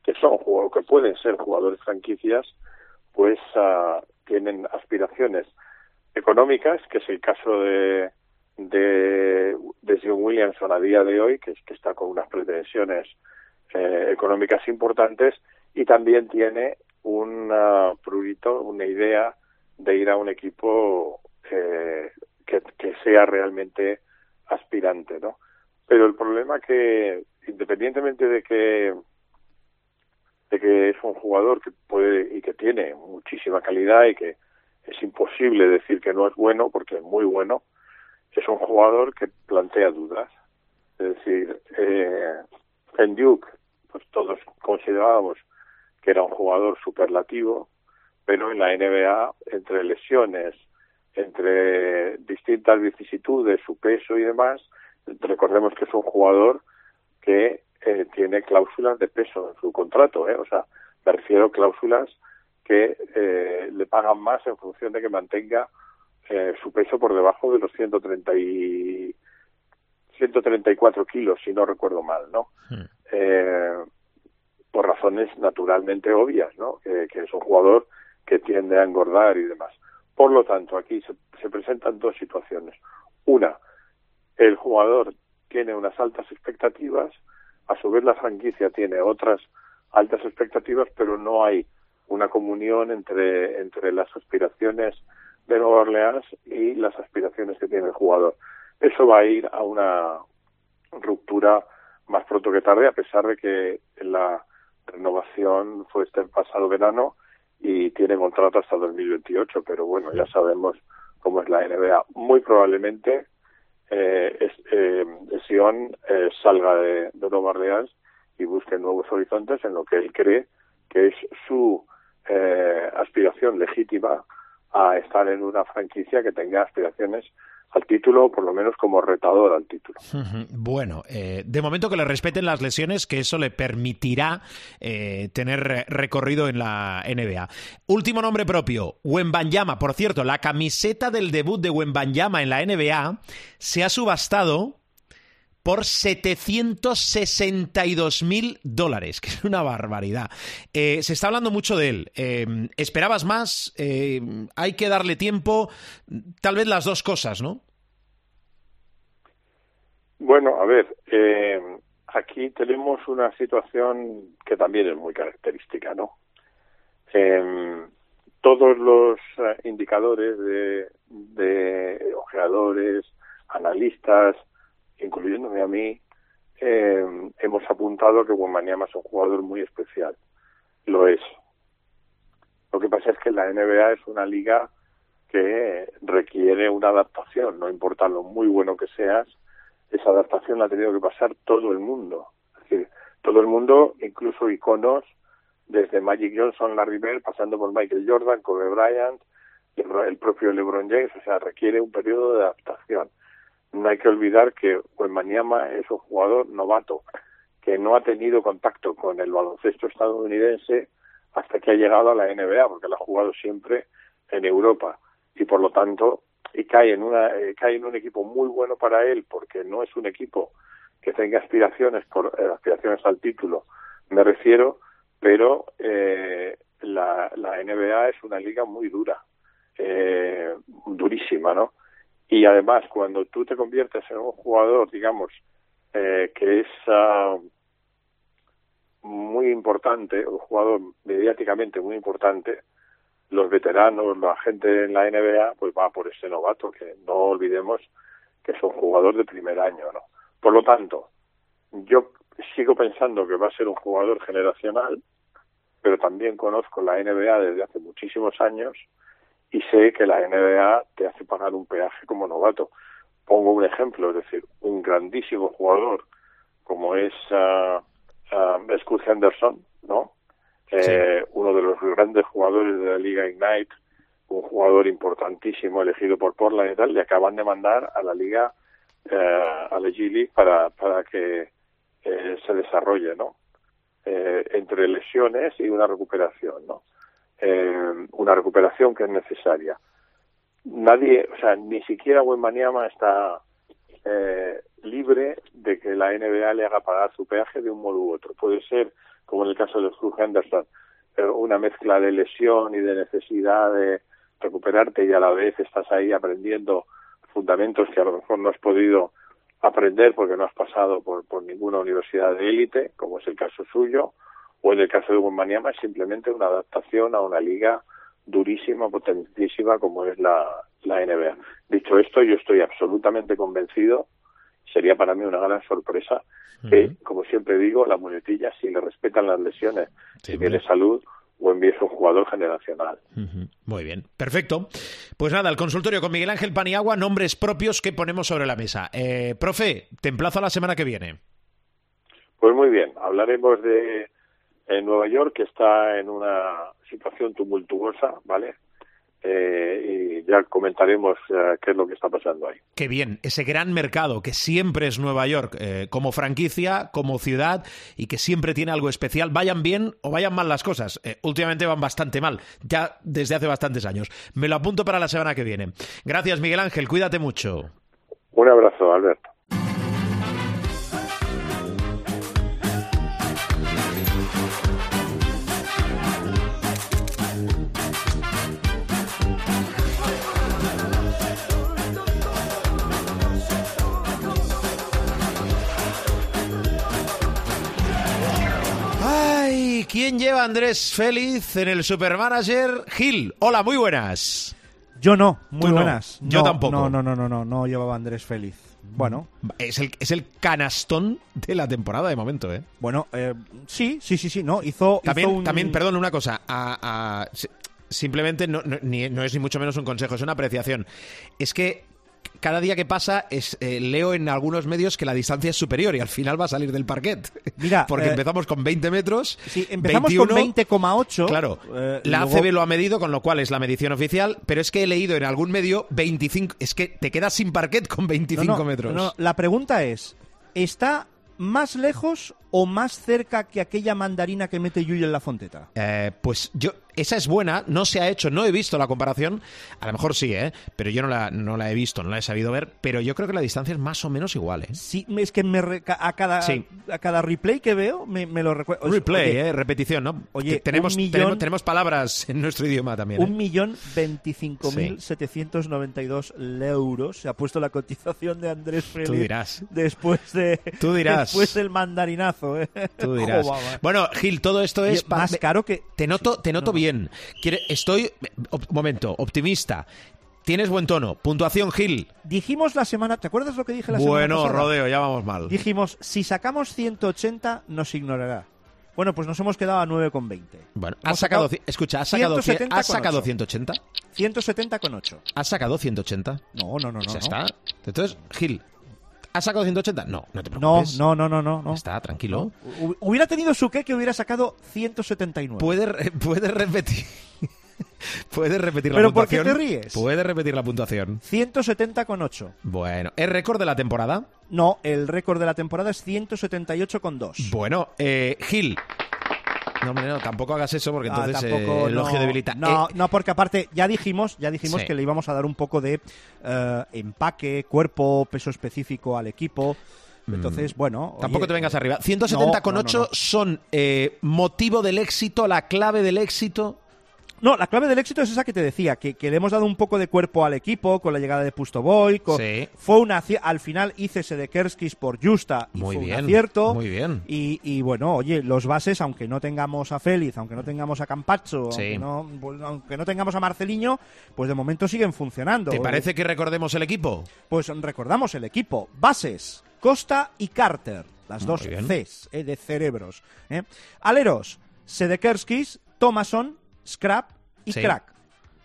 que son que pueden ser jugadores franquicias, pues ah, tienen aspiraciones económicas, que es el caso de de, de Sion Williamson a día de hoy, que, es- que está con unas pretensiones eh, económicas importantes y también tiene un prurito, una idea de ir a un equipo eh, que, que, sea realmente aspirante, ¿no? Pero el problema que, independientemente de que de que es un jugador que puede y que tiene muchísima calidad y que es imposible decir que no es bueno porque es muy bueno, es un jugador que plantea dudas. Es decir, eh, en Duke, pues todos considerábamos que era un jugador superlativo, pero en la NBA, entre lesiones, entre distintas vicisitudes, su peso y demás, recordemos que es un jugador que eh, tiene cláusulas de peso en su contrato, ¿eh? o sea, me refiero a cláusulas que eh, le pagan más en función de que mantenga eh, su peso por debajo de los 130 y 134 kilos, si no recuerdo mal, ¿no? Hmm. Eh, por razones naturalmente obvias, ¿no? Que, es un jugador que tiende a engordar y demás. Por lo tanto, aquí se, se presentan dos situaciones. Una, el jugador tiene unas altas expectativas, a su vez la franquicia tiene otras altas expectativas, pero no hay una comunión entre, entre las aspiraciones de Nueva Orleans y las aspiraciones que tiene el jugador. Eso va a ir a una ruptura más pronto que tarde, a pesar de que la renovación fue este pasado verano y tiene contrato hasta 2028, pero bueno, ya sabemos cómo es la NBA. Muy probablemente eh, es, eh, Sion eh, salga de, de Nueva Orleans y busque nuevos horizontes en lo que él cree que es su eh, aspiración legítima a estar en una franquicia que tenga aspiraciones al título, por lo menos como retador al título. Bueno, eh, de momento que le respeten las lesiones, que eso le permitirá eh, tener recorrido en la NBA. Último nombre propio, Wembanyama. Por cierto, la camiseta del debut de Wembanyama en la NBA se ha subastado por 762 mil dólares, que es una barbaridad. Eh, se está hablando mucho de él. Eh, ¿Esperabas más? Eh, ¿Hay que darle tiempo? Tal vez las dos cosas, ¿no? Bueno, a ver, aquí tenemos una situación que también es muy característica, ¿no? todos los indicadores de, de ojeadores, analistas, incluyéndome a mí, eh, hemos apuntado que Wembanyama es un jugador muy especial. Lo es. Lo que pasa es que la NBA es una liga que requiere una adaptación, no importa lo muy bueno que seas, esa adaptación la ha tenido que pasar todo el mundo. Todo el mundo, incluso iconos, desde Magic Johnson, Larry Bird, pasando por Michael Jordan, Kobe Bryant, el propio LeBron James, o sea, requiere un periodo de adaptación no hay que olvidar que Wembanyama es un jugador novato que no ha tenido contacto con el baloncesto estadounidense hasta que ha llegado a la NBA, porque lo ha jugado siempre en Europa. Y por lo tanto y cae en una eh, cae en un equipo muy bueno para él porque no es un equipo que tenga aspiraciones por eh, aspiraciones al título me refiero pero eh, la, la NBA es una liga muy dura eh, durísima no y además cuando tú te conviertes en un jugador, digamos, eh, que es uh, muy importante, un jugador mediáticamente muy importante, los veteranos, la gente en la NBA, pues va por ese novato, que no olvidemos que es un jugador de primer año, ¿no? Por lo tanto, yo sigo pensando que va a ser un jugador generacional, pero también conozco la NBA desde hace muchísimos años y sé que la NBA te hace pagar un peaje como novato. Pongo un ejemplo, es decir, un grandísimo jugador como es uh, uh, Scott Henderson, ¿no? Eh, uno de los grandes jugadores de la Liga Ignite, un jugador importantísimo elegido por Portland y tal, le acaban de mandar a la Liga, eh, a la G League para, para que eh, se desarrolle, ¿no? Eh, entre lesiones y una recuperación, ¿no? Eh, una recuperación que es necesaria. Nadie, o sea, ni siquiera Wembanyama está eh, libre de que la NBA le haga pagar su peaje de un modo u otro. Puede ser, como en el caso de Hugh Henderson, eh, una mezcla de lesión y de necesidad de recuperarte y a la vez estás ahí aprendiendo fundamentos que a lo mejor no has podido aprender porque no has pasado por, por ninguna universidad de élite, como es el caso suyo, o en el caso de Wembanyama es simplemente una adaptación a una liga durísima, potentísima como es la, la NBA. Dicho esto, yo estoy absolutamente convencido, sería para mí una gran sorpresa, que, como siempre digo, la muletilla, si le respetan las lesiones, Sí, si tiene salud, Wemby es un jugador generacional. Muy bien, perfecto. Pues nada, el consultorio con Miguel Ángel Paniagua, nombres propios que ponemos sobre la mesa. Eh, profe, te emplazo a la semana que viene. Pues muy bien, hablaremos de en Nueva York, que está en una situación tumultuosa, ¿vale? Eh, y ya comentaremos eh, qué es lo que está pasando ahí. Qué bien, ese gran mercado que siempre es Nueva York, eh, como franquicia, como ciudad, y que siempre tiene algo especial, vayan bien o vayan mal las cosas. Eh, últimamente van bastante mal, ya desde hace bastantes años. Me lo apunto para la semana que viene. Gracias, Miguel Ángel, cuídate mucho. Un abrazo, Alberto. Ay, ¿quién lleva a Andrés Félix en el Supermanager? Gil, hola, muy buenas. Yo no, muy Tú no. buenas. Yo No, tampoco. No, no, no, no, no, no llevaba a Andrés Feliz. Bueno, Es el, es el canastón de la temporada de momento, ¿eh? bueno, eh, sí, sí, sí, sí, no, hizo, También, un... también perdón, una cosa. a- a- si- simplemente no, no- ni- no es ni mucho menos un consejo, es una apreciación. Es que cada día que pasa es, eh, leo en algunos medios que la distancia es superior y al final va a salir del parquet. Mira, Porque eh, empezamos con 20 metros. Sí, empezamos 21, con 20,8. Claro, eh, la luego- ACB lo ha medido, con lo cual es la medición oficial, pero es que he leído en algún medio 25, es que te quedas sin parquet con 25 No, no, metros. no, la pregunta es, ¿está más lejos o más cerca que aquella mandarina que mete Yuyu en la fonteta? Eh, pues yo, esa es buena, no se ha hecho, no he visto la comparación, a lo mejor sí, ¿eh? pero yo no la, no la he visto, no la he sabido ver, pero yo creo que la distancia es más o menos igual. ¿eh? Sí, es que me re- a, cada, Sí. a cada replay que veo me, me lo recuerdo. Replay, Oye, ¿eh? repetición, ¿no? oye, Te- tenemos, millón- tenemos, tenemos palabras en nuestro idioma también. ¿eh? Un millón veinticinco mil setecientos noventa y dos euros se ha puesto la cotización de Andrés Félix Tú dirás. después de Tú dirás. después del mandarinazo ¿eh? Tú dirás. Va. Bueno, Gil, todo esto es más caro que Te noto, te noto bien. Quiere- estoy, op- momento, optimista. Tienes buen tono. Puntuación, Gil. dijimos la semana ¿te acuerdas lo que dije la semana Bueno, pasada? rodeo, ya vamos mal. dijimos si sacamos 180 nos ignorará bueno pues nos hemos quedado a 9,20 Bueno, has sacado, sacado escucha, has sacado, cien- 170 has sacado ocho. 180. 170 con 8 ¿Has sacado 180? no no no no Pues ya no. está. Entonces, Gil, ¿has sacado 180? No, no te preocupes. no no no no no Está, tranquilo. Hu- Hubiera tenido su que que hubiera sacado 179. Puedes re- puedes repetir. Puedes repetir la ¿Pero por qué puntuación. te ríes? Puedes repetir la puntuación. 170 con 8. Bueno, ¿es récord de la temporada? No, el récord de la temporada es 178 con 2. Bueno, eh, Gil. No, hombre, no, tampoco hagas eso porque Ah, entonces tampoco, eh, el elogio no, debilita. No, Eh, no, porque aparte ya dijimos, ya dijimos Sí. que le íbamos a dar un poco de eh, empaque, cuerpo, peso específico al equipo. Entonces, bueno. Mm. tampoco oye, te vengas arriba. 170 con no, no, 8 no. son eh, motivo del éxito, la clave del éxito. No, la clave del éxito es esa que te decía, que, que le hemos dado un poco de cuerpo al equipo con la llegada de Pustoboy. Con, Sí. Fue una al final hice de Kerskis por Justa y Muy fue bien, un acierto. muy bien. Y, y bueno, oye, los bases, aunque no tengamos a Félix, aunque no tengamos a Campacho, Sí. aunque, no, pues, aunque no tengamos a Marceliño, pues de momento siguen funcionando. ¿Te parece que recordemos el equipo? Pues recordamos el equipo. Bases, Costa y Carter. Las Muy dos bien. Cs eh, de cerebros. ¿eh? Aleros, Sedekerskis, Thomason, Scrap y Sí. Crack.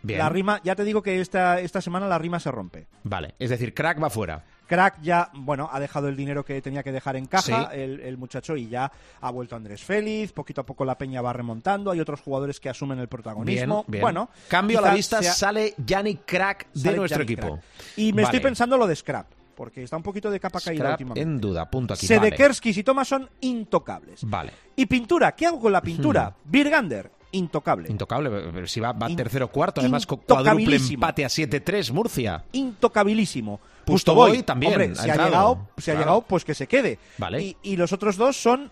Bien. La rima, ya te digo que esta, esta semana la rima se rompe. Vale, es decir, crack va fuera. Crack ya, bueno, ha dejado el dinero que tenía que dejar en caja, Sí. el, el muchacho, y ya ha vuelto Andrés Félix. Poquito a poco la peña va remontando. Hay otros jugadores que asumen el protagonismo. bien. Bueno, Cambio a la vista, sea- sale Yannick Crack de sale nuestro equipo. Crack. Y me estoy Vale. pensando lo de Scrap, porque está un poquito de capa caída últimamente. en duda, punto aquí. Vale. Sedekerskis y Thomas son intocables. Vale. Y pintura, ¿qué hago con la pintura? Birgander, intocable. Intocable, pero si va, va In- tercero cuarto, además cuádruple empate a 7-3, Murcia. Intocabilísimo. Pustoboy Pustoboy, también, Hombre, ha si ha, llegado, si ha Claro. llegado, pues que se quede. Vale. Y, y los otros dos son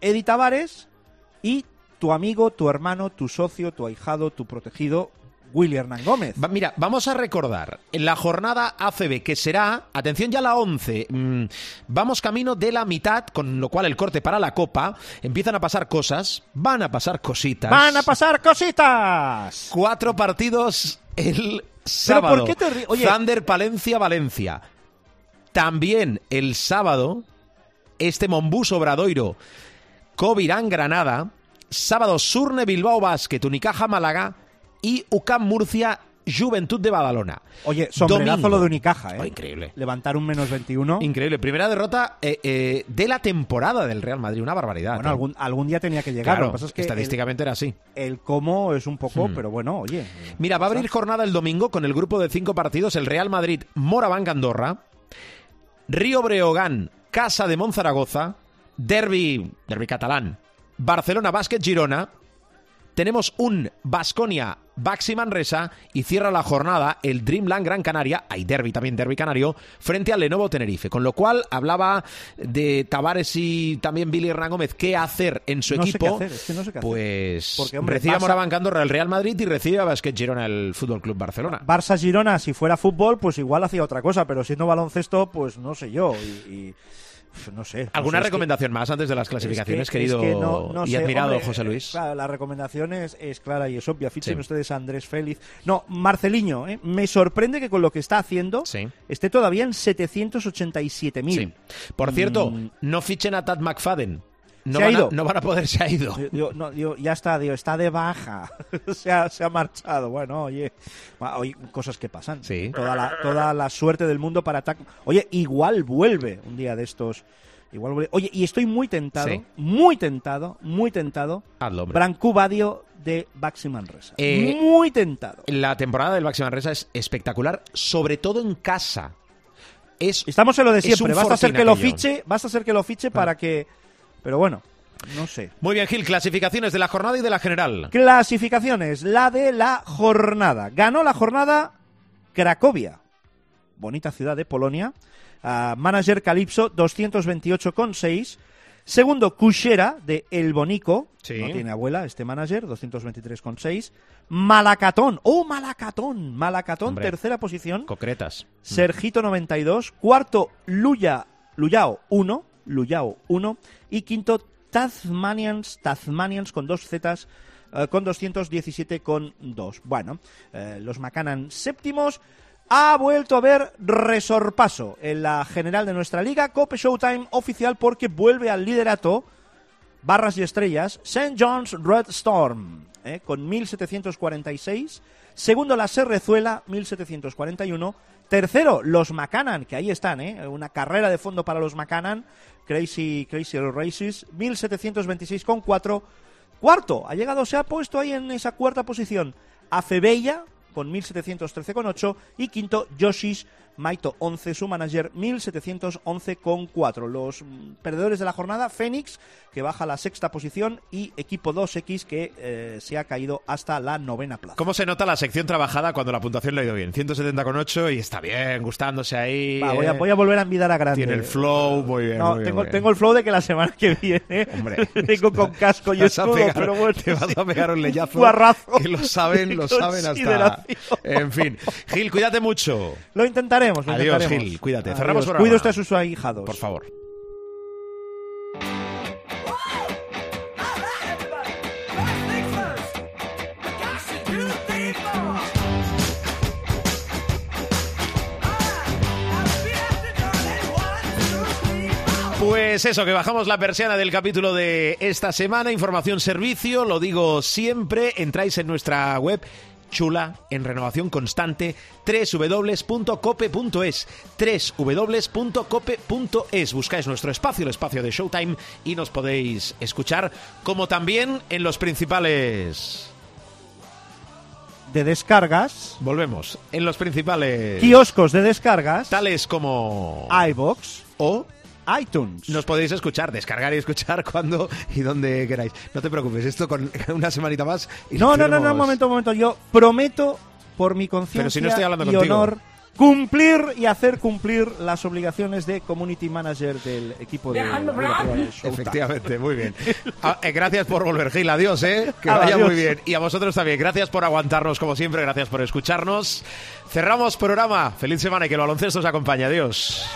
Edi Tavares y tu amigo, tu hermano, tu socio, tu ahijado, tu protegido, Willy Hernán Gómez. Va- mira, vamos a recordar en la jornada ACB, que será, atención ya la 11, mm, vamos camino de la mitad, con lo cual el corte para la Copa, empiezan a pasar cosas, van a pasar cositas. ¡Van a pasar cositas! Cuatro partidos el sábado. ¿por qué te Oye- Thunder, Palencia, Valencia. También el sábado, este Mombus Obradoiro, Covirán, Granada. Sábado, Surne, Bilbao, Basket, Unicaja, Málaga. Y UCAM, Murcia, Juventud de Badalona. Oye, sombrerazo Domingo. lo de Unicaja, ¿eh? Oh, increíble. Levantar un menos 21. Increíble. Primera derrota eh, eh, de la temporada del Real Madrid. Una barbaridad. Bueno, ¿eh? algún, algún día tenía que llegar. Claro, lo que pasa es que el, estadísticamente era así. el cómo es un poco, Hmm. pero bueno, oye. Mira, va a abrir jornada el domingo con el grupo de cinco partidos: el Real Madrid, Moraván, Andorra, Río Breogán, Casa de Monzaragoza, Derby, Derby catalán, Barcelona, Básquet, Girona. Tenemos un Basconia, Baxi Manresa y cierra la jornada el Dreamland Gran Canaria, hay derby también, derby canario, frente al Lenovo Tenerife. Con lo cual hablaba de Tavares y también Billy Hernán Gómez qué hacer en su No sé equipo. qué hacer, es que no sé qué hacer. Pues Porque, hombre, recibe a Moraván Andorra el Real Madrid y recibe a Basket Girona el Fútbol Club Barcelona. Barça Girona, si fuera fútbol, pues igual hacía otra cosa, pero siendo baloncesto, pues no sé yo. Y, y, no sé. no ¿Alguna sé, es que- recomendación más antes de las es clasificaciones, que- querido es que no- no y sé, admirado hombre, José Luis? Claro, la recomendación es, es clara y es obvia. Fichen Sí. ustedes a Andrés Félix. No, Marceliño, ¿eh? me sorprende que con lo que está haciendo Sí. esté todavía en 787.000. Sí. Por cierto, Mm. no fichen a Tad McFadden. No Se ha van, ido. A, no van a poder, se ha ido. Digo, no, digo, ya está, digo, está de baja. se, ha, se ha marchado. Bueno, oye, oye, cosas que pasan. Sí. Toda la, toda la suerte del mundo para ataque. Oye, igual vuelve un día de estos. Igual vuelve. Oye, y estoy muy tentado, Sí. muy tentado, muy tentado. Hazlo, Badio de Baxi Manresa. Eh, muy tentado. La temporada del Baxi Manresa es espectacular, sobre todo en casa. Es, Estamos en lo de siempre. Basta ser que lo fiche, basta ser que lo fiche para que. Pero bueno, no sé. Muy bien, Gil, clasificaciones de la jornada y de la general. Clasificaciones, la de la jornada. Ganó la jornada Cracovia, bonita ciudad de Polonia. Ah, manager Calypso, 228,6. Segundo, Kushera, de El Bonico. Sí. No tiene abuela este manager, 223,6. Malacatón, oh, Malacatón, Malacatón, Hombre. tercera posición. Concretas. Sergito 92, cuarto Luya, Luyao 1, Luyao 1 y quinto Tasmanians, Tasmanians con dos zetas eh, con 217,2. Bueno, eh, los Macanan séptimos. Ha vuelto a haber resorpaso en la general de nuestra liga. Cope Showtime oficial porque vuelve al liderato barras y estrellas, St. John's Red Storm, eh, con 1746. Segundo, la Serrezuela, 1741. Tercero, los Macanan, que ahí están, ¿eh? una carrera de fondo para los Macanan. Crazy, Crazy Races, 1726,4. Cuarto, ha llegado, se ha puesto ahí en esa cuarta posición a Febella, con 1713,8. Y quinto, Yoshi's Maito 11, su manager, 1711,4. Los mm, perdedores de la jornada, Fénix, que baja a la sexta posición, y equipo 2X, que eh, se ha caído hasta la novena plaza. ¿Cómo se nota la sección trabajada cuando la puntuación le ha ido bien? 170,8 y está bien, gustándose ahí. Va, voy, a, eh. voy a volver a envidar a grande. Tiene el flow, muy bien. No, muy tengo, bien. tengo el flow de que la semana que viene Hombre, vengo con casco y escudo, pegar- pero bueno, te vas a pegar un leyazo. guarrazo Que lo saben, lo saben hasta. En fin. Gil, cuídate mucho. Lo intentaremos, lo Adiós, intentaremos. Gil, cuídate. Adiós. Cerramos. Cuide usted a sus ahijados. Por favor. Pues eso, que bajamos la persiana del capítulo de esta semana. Información, servicio, lo digo siempre. Entráis en nuestra web chula, en renovación constante, www.cope.es, www.cope.es. Buscáis nuestro espacio, el espacio de Showtime, y nos podéis escuchar, como también en los principales... De descargas, Volvemos, en los principales... kioscos de descargas, Tales como... iBox, O iTunes. Nos podéis escuchar, descargar y escuchar cuando y donde queráis. No te preocupes, esto con una semanita más. y No, no, no, no, un momento, un momento. Yo prometo, por mi conciencia si no y contigo. honor, cumplir y hacer cumplir las obligaciones de community manager del equipo de Showtime. Efectivamente, muy bien. Ah, eh, gracias por volver, Gil. Adiós, ¿eh? Que vaya adiós. muy bien. Y a vosotros también. Gracias por aguantarnos, como siempre. Gracias por escucharnos. Cerramos programa. Feliz semana y que el baloncesto os acompañe. Adiós.